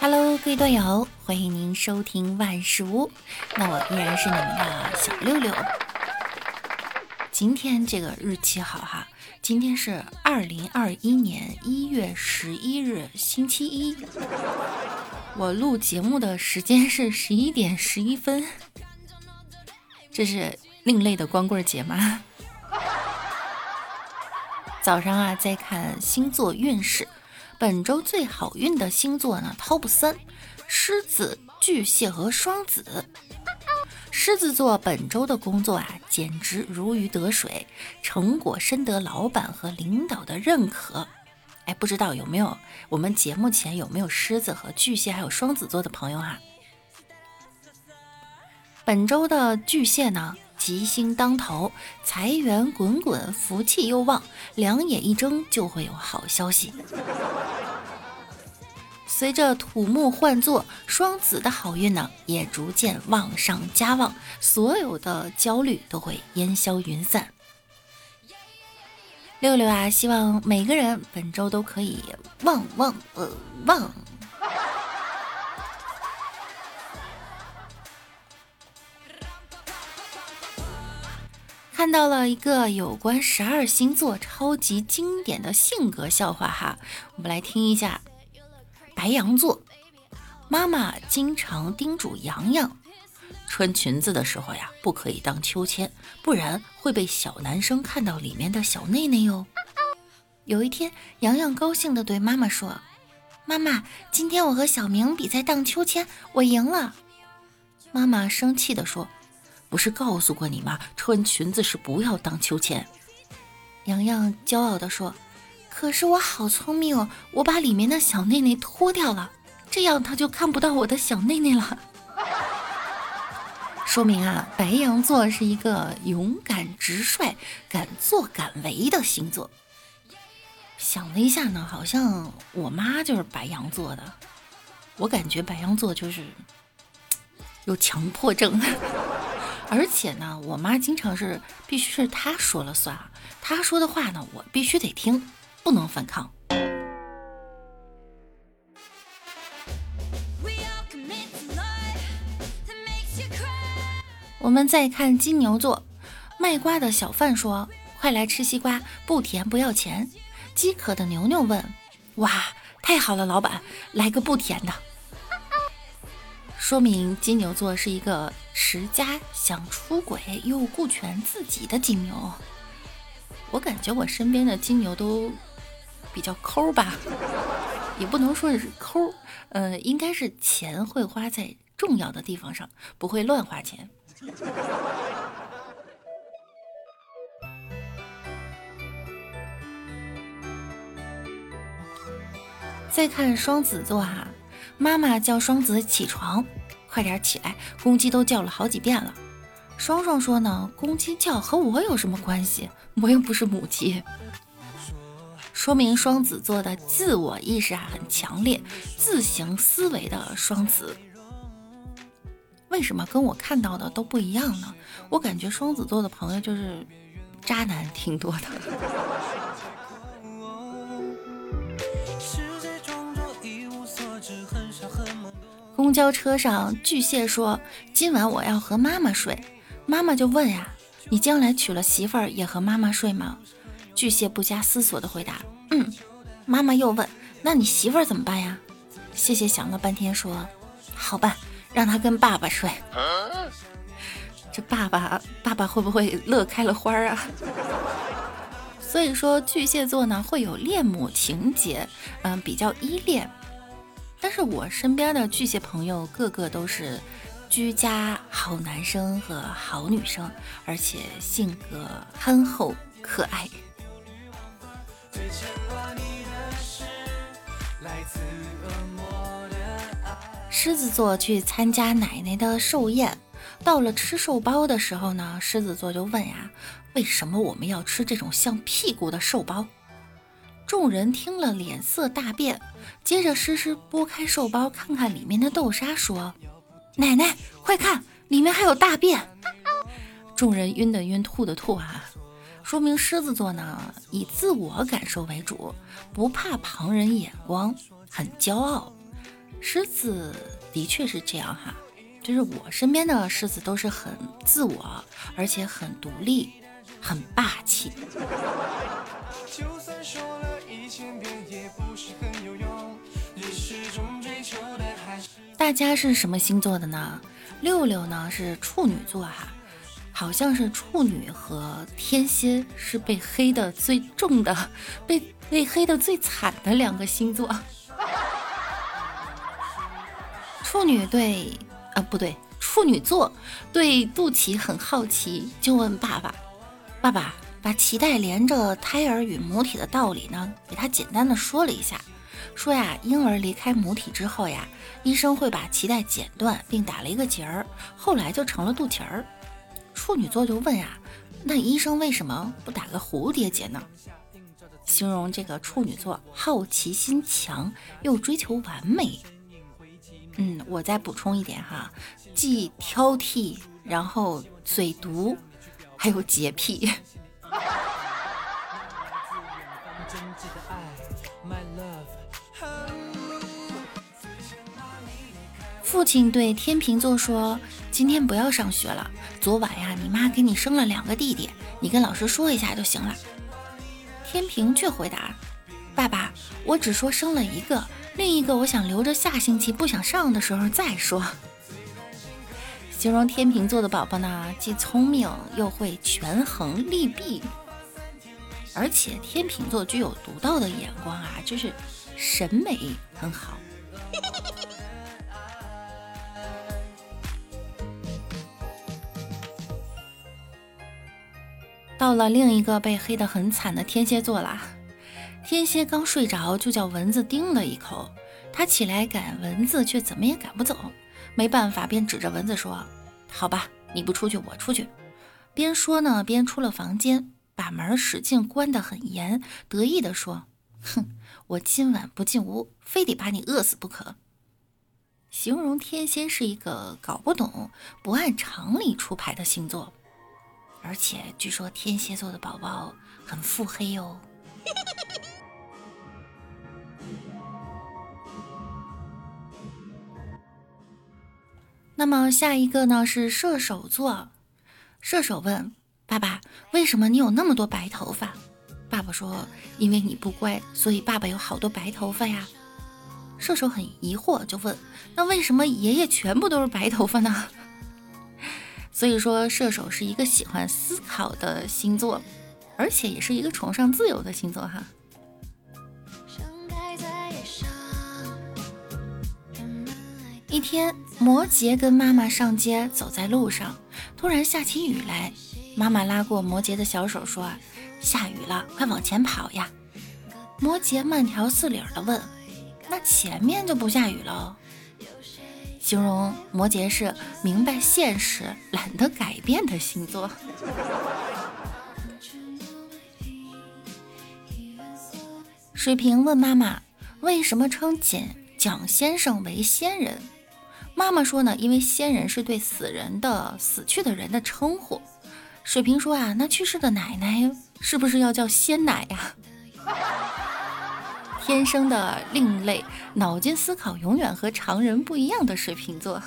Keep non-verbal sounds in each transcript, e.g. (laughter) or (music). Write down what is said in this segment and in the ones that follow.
Hello，各位段友，欢迎您收听万事屋。那我依然是你们的小六六。今天这个日期好哈，今天是二零二一年一月十一日，星期一。我录节目的时间是十一点十一分。这是另类的光棍节吗？早上啊，在看星座运势。本周最好运的星座呢，Top 三：狮子、巨蟹和双子。狮子座本周的工作啊，简直如鱼得水，成果深得老板和领导的认可。哎，不知道有没有我们节目前有没有狮子和巨蟹还有双子座的朋友哈？本周的巨蟹呢？吉星当头，财源滚滚，福气又旺，两眼一睁就会有好消息。随着土木换座，双子的好运呢也逐渐旺上加旺，所有的焦虑都会烟消云散。六六啊，希望每个人本周都可以旺旺呃旺。看到了一个有关十二星座超级经典的性格笑话哈，我们来听一下。白羊座妈妈经常叮嘱洋洋，穿裙子的时候呀，不可以荡秋千，不然会被小男生看到里面的小内内哟。有一天，洋洋高兴地对妈妈说：“妈妈，今天我和小明比赛荡秋千，我赢了。”妈妈生气地说。不是告诉过你吗？穿裙子是不要荡秋千。洋洋骄傲地说：“可是我好聪明哦，我把里面的小内内脱掉了，这样他就看不到我的小内内了。(laughs) ”说明啊，白羊座是一个勇敢直率、敢作敢为的星座。想了一下呢，好像我妈就是白羊座的。我感觉白羊座就是 (tsk) 有强迫症。而且呢，我妈经常是必须是她说了算啊，她说的话呢，我必须得听，不能反抗。我们再看金牛座，卖瓜的小贩说：“快来吃西瓜，不甜不要钱。”饥渴的牛牛问：“哇，太好了，老板，来个不甜的。”说明金牛座是一个持家、想出轨又顾全自己的金牛。我感觉我身边的金牛都比较抠吧，也不能说是抠，呃，应该是钱会花在重要的地方上，不会乱花钱。再看双子座哈，妈妈叫双子起床。快点起来！公鸡都叫了好几遍了。双双说呢，公鸡叫和我有什么关系？我又不是母鸡。说明双子座的自我意识啊很强烈，自行思维的双子。为什么跟我看到的都不一样呢？我感觉双子座的朋友就是渣男挺多的。公交车上，巨蟹说：“今晚我要和妈妈睡。”妈妈就问呀：“你将来娶了媳妇儿也和妈妈睡吗？”巨蟹不加思索的回答：“嗯。”妈妈又问：“那你媳妇儿怎么办呀？”谢谢想了半天说：“好办，让她跟爸爸睡。”这爸爸爸爸会不会乐开了花啊？所以说巨蟹座呢会有恋母情节，嗯，比较依恋。但是我身边的巨蟹朋友个个都是居家好男生和好女生，而且性格憨厚可爱。狮子座去参加奶奶的寿宴，到了吃寿包的时候呢，狮子座就问呀：“为什么我们要吃这种像屁股的寿包？”众人听了，脸色大变。接着，诗诗拨开寿包，看看里面的豆沙，说：“奶奶，快看，里面还有大便！”众人晕的晕，吐的吐啊！说明狮子座呢，以自我感受为主，不怕旁人眼光，很骄傲。狮子的确是这样哈，就是我身边的狮子都是很自我，而且很独立，很霸气。千遍也不是很有用，也是种追求的。还大家是什么星座的呢？六六呢是处女座哈，好像是处女和天蝎是被黑的最重的，(laughs) 被被黑的最惨的两个星座。(laughs) 处女对，啊不对，处女座对肚脐很好奇，就问爸爸：“爸爸，把脐带连着胎儿与母体的道理呢，给他简单的说了一下。说呀，婴儿离开母体之后呀，医生会把脐带剪断，并打了一个结儿，后来就成了肚脐儿。处女座就问呀，那医生为什么不打个蝴蝶结呢？形容这个处女座好奇心强，又追求完美。嗯，我再补充一点哈，既挑剔，然后嘴毒，还有洁癖。真挚的爱，My love 父亲对天秤座说：“今天不要上学了。昨晚呀，你妈给你生了两个弟弟，你跟老师说一下就行了。”天平却回答：“爸爸，我只说生了一个，另一个我想留着下星期不想上的时候再说。”形容天秤座的宝宝呢，既聪明又会权衡利弊，而且天秤座具有独到的眼光啊，就是审美很好。(laughs) 到了另一个被黑得很惨的天蝎座啦。天蝎刚睡着，就叫蚊子叮了一口。他起来赶蚊子，却怎么也赶不走。没办法，便指着蚊子说：“好吧，你不出去，我出去。”边说呢，边出了房间，把门使劲关得很严，得意地说：“哼，我今晚不进屋，非得把你饿死不可。”形容天蝎是一个搞不懂、不按常理出牌的星座。而且据说天蝎座的宝宝很腹黑哦。(laughs) 那么下一个呢是射手座。射手问爸爸：“为什么你有那么多白头发？”爸爸说：“因为你不乖，所以爸爸有好多白头发呀。”射手很疑惑，就问：“那为什么爷爷全部都是白头发呢？” (laughs) 所以说，射手是一个喜欢思考的星座，而且也是一个崇尚自由的星座哈。一天，摩羯跟妈妈上街，走在路上，突然下起雨来。妈妈拉过摩羯的小手，说：“下雨了，快往前跑呀！”摩羯慢条斯理的问：“那前面就不下雨了？”形容摩羯是明白现实、懒得改变的星座。(laughs) 水瓶问妈妈：“为什么称蒋蒋先生为仙人？”妈妈说：“呢，因为仙人是对死人的、死去的人的称呼。”水瓶说：“啊，那去世的奶奶是不是要叫仙奶呀？” (laughs) 天生的另类，脑筋思考永远和常人不一样的水瓶座。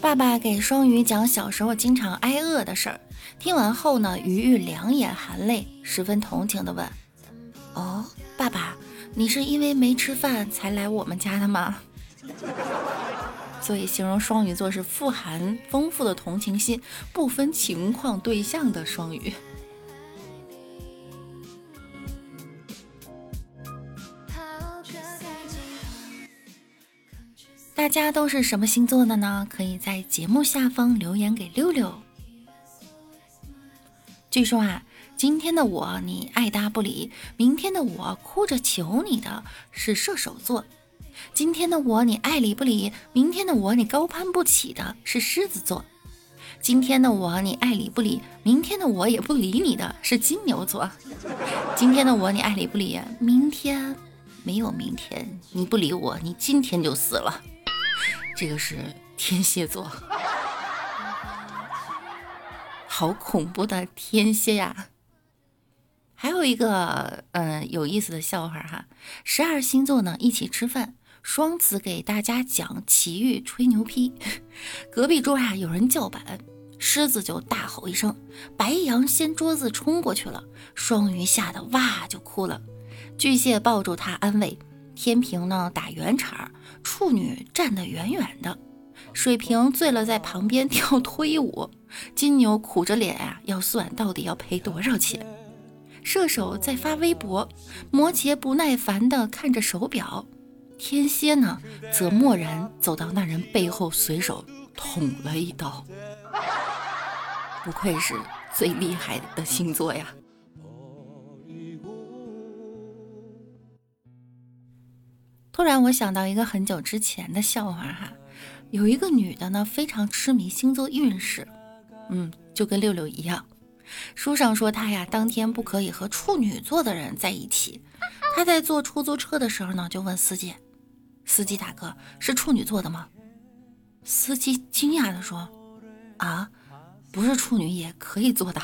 爸爸给双鱼讲小时候经常挨饿的事儿，听完后呢，鱼鱼两眼含泪，十分同情的问：“哦，爸爸，你是因为没吃饭才来我们家的吗？” (laughs) 所以形容双鱼座是富含丰富的同情心，不分情况对象的双鱼。大家都是什么星座的呢？可以在节目下方留言给六六。据说啊，今天的我你爱答不理，明天的我哭着求你的是射手座。今天的我你爱理不理，明天的我你高攀不起的是狮子座。今天的我你爱理不理，明天的我也不理你的是金牛座。今天的我你爱理不理，明天没有明天，你不理我，你今天就死了。这个是天蝎座，好恐怖的天蝎呀！还有一个嗯有意思的笑话哈，十二星座呢一起吃饭，双子给大家讲奇遇吹牛批，(laughs) 隔壁桌啊有人叫板，狮子就大吼一声，白羊掀桌子冲过去了，双鱼吓得哇就哭了，巨蟹抱住他安慰，天平呢打圆场，处女站得远远的，水瓶醉了在旁边跳推舞，金牛苦着脸啊要算到底要赔多少钱。射手在发微博，摩羯不耐烦地看着手表，天蝎呢则默然走到那人背后，随手捅了一刀。不愧是最厉害的星座呀！突然我想到一个很久之前的笑话哈，有一个女的呢非常痴迷星座运势，嗯，就跟六六一样。书上说她呀，当天不可以和处女座的人在一起。她在坐出租车的时候呢，就问司机：“司机大哥，是处女座的吗？”司机惊讶地说：“啊，不是处女也可以做的。”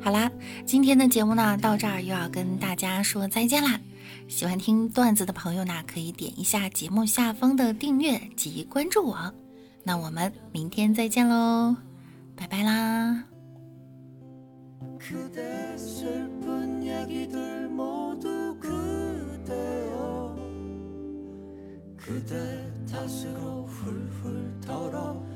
好啦，今天的节目呢，到这儿又要跟大家说再见啦。喜欢听段子的朋友呢，可以点一下节目下方的订阅及关注我。那我们明天再见喽，拜拜啦！ 그대 슬픈 얘기들 모두 그대여. 그대 탓으로 훌훌 털어버리고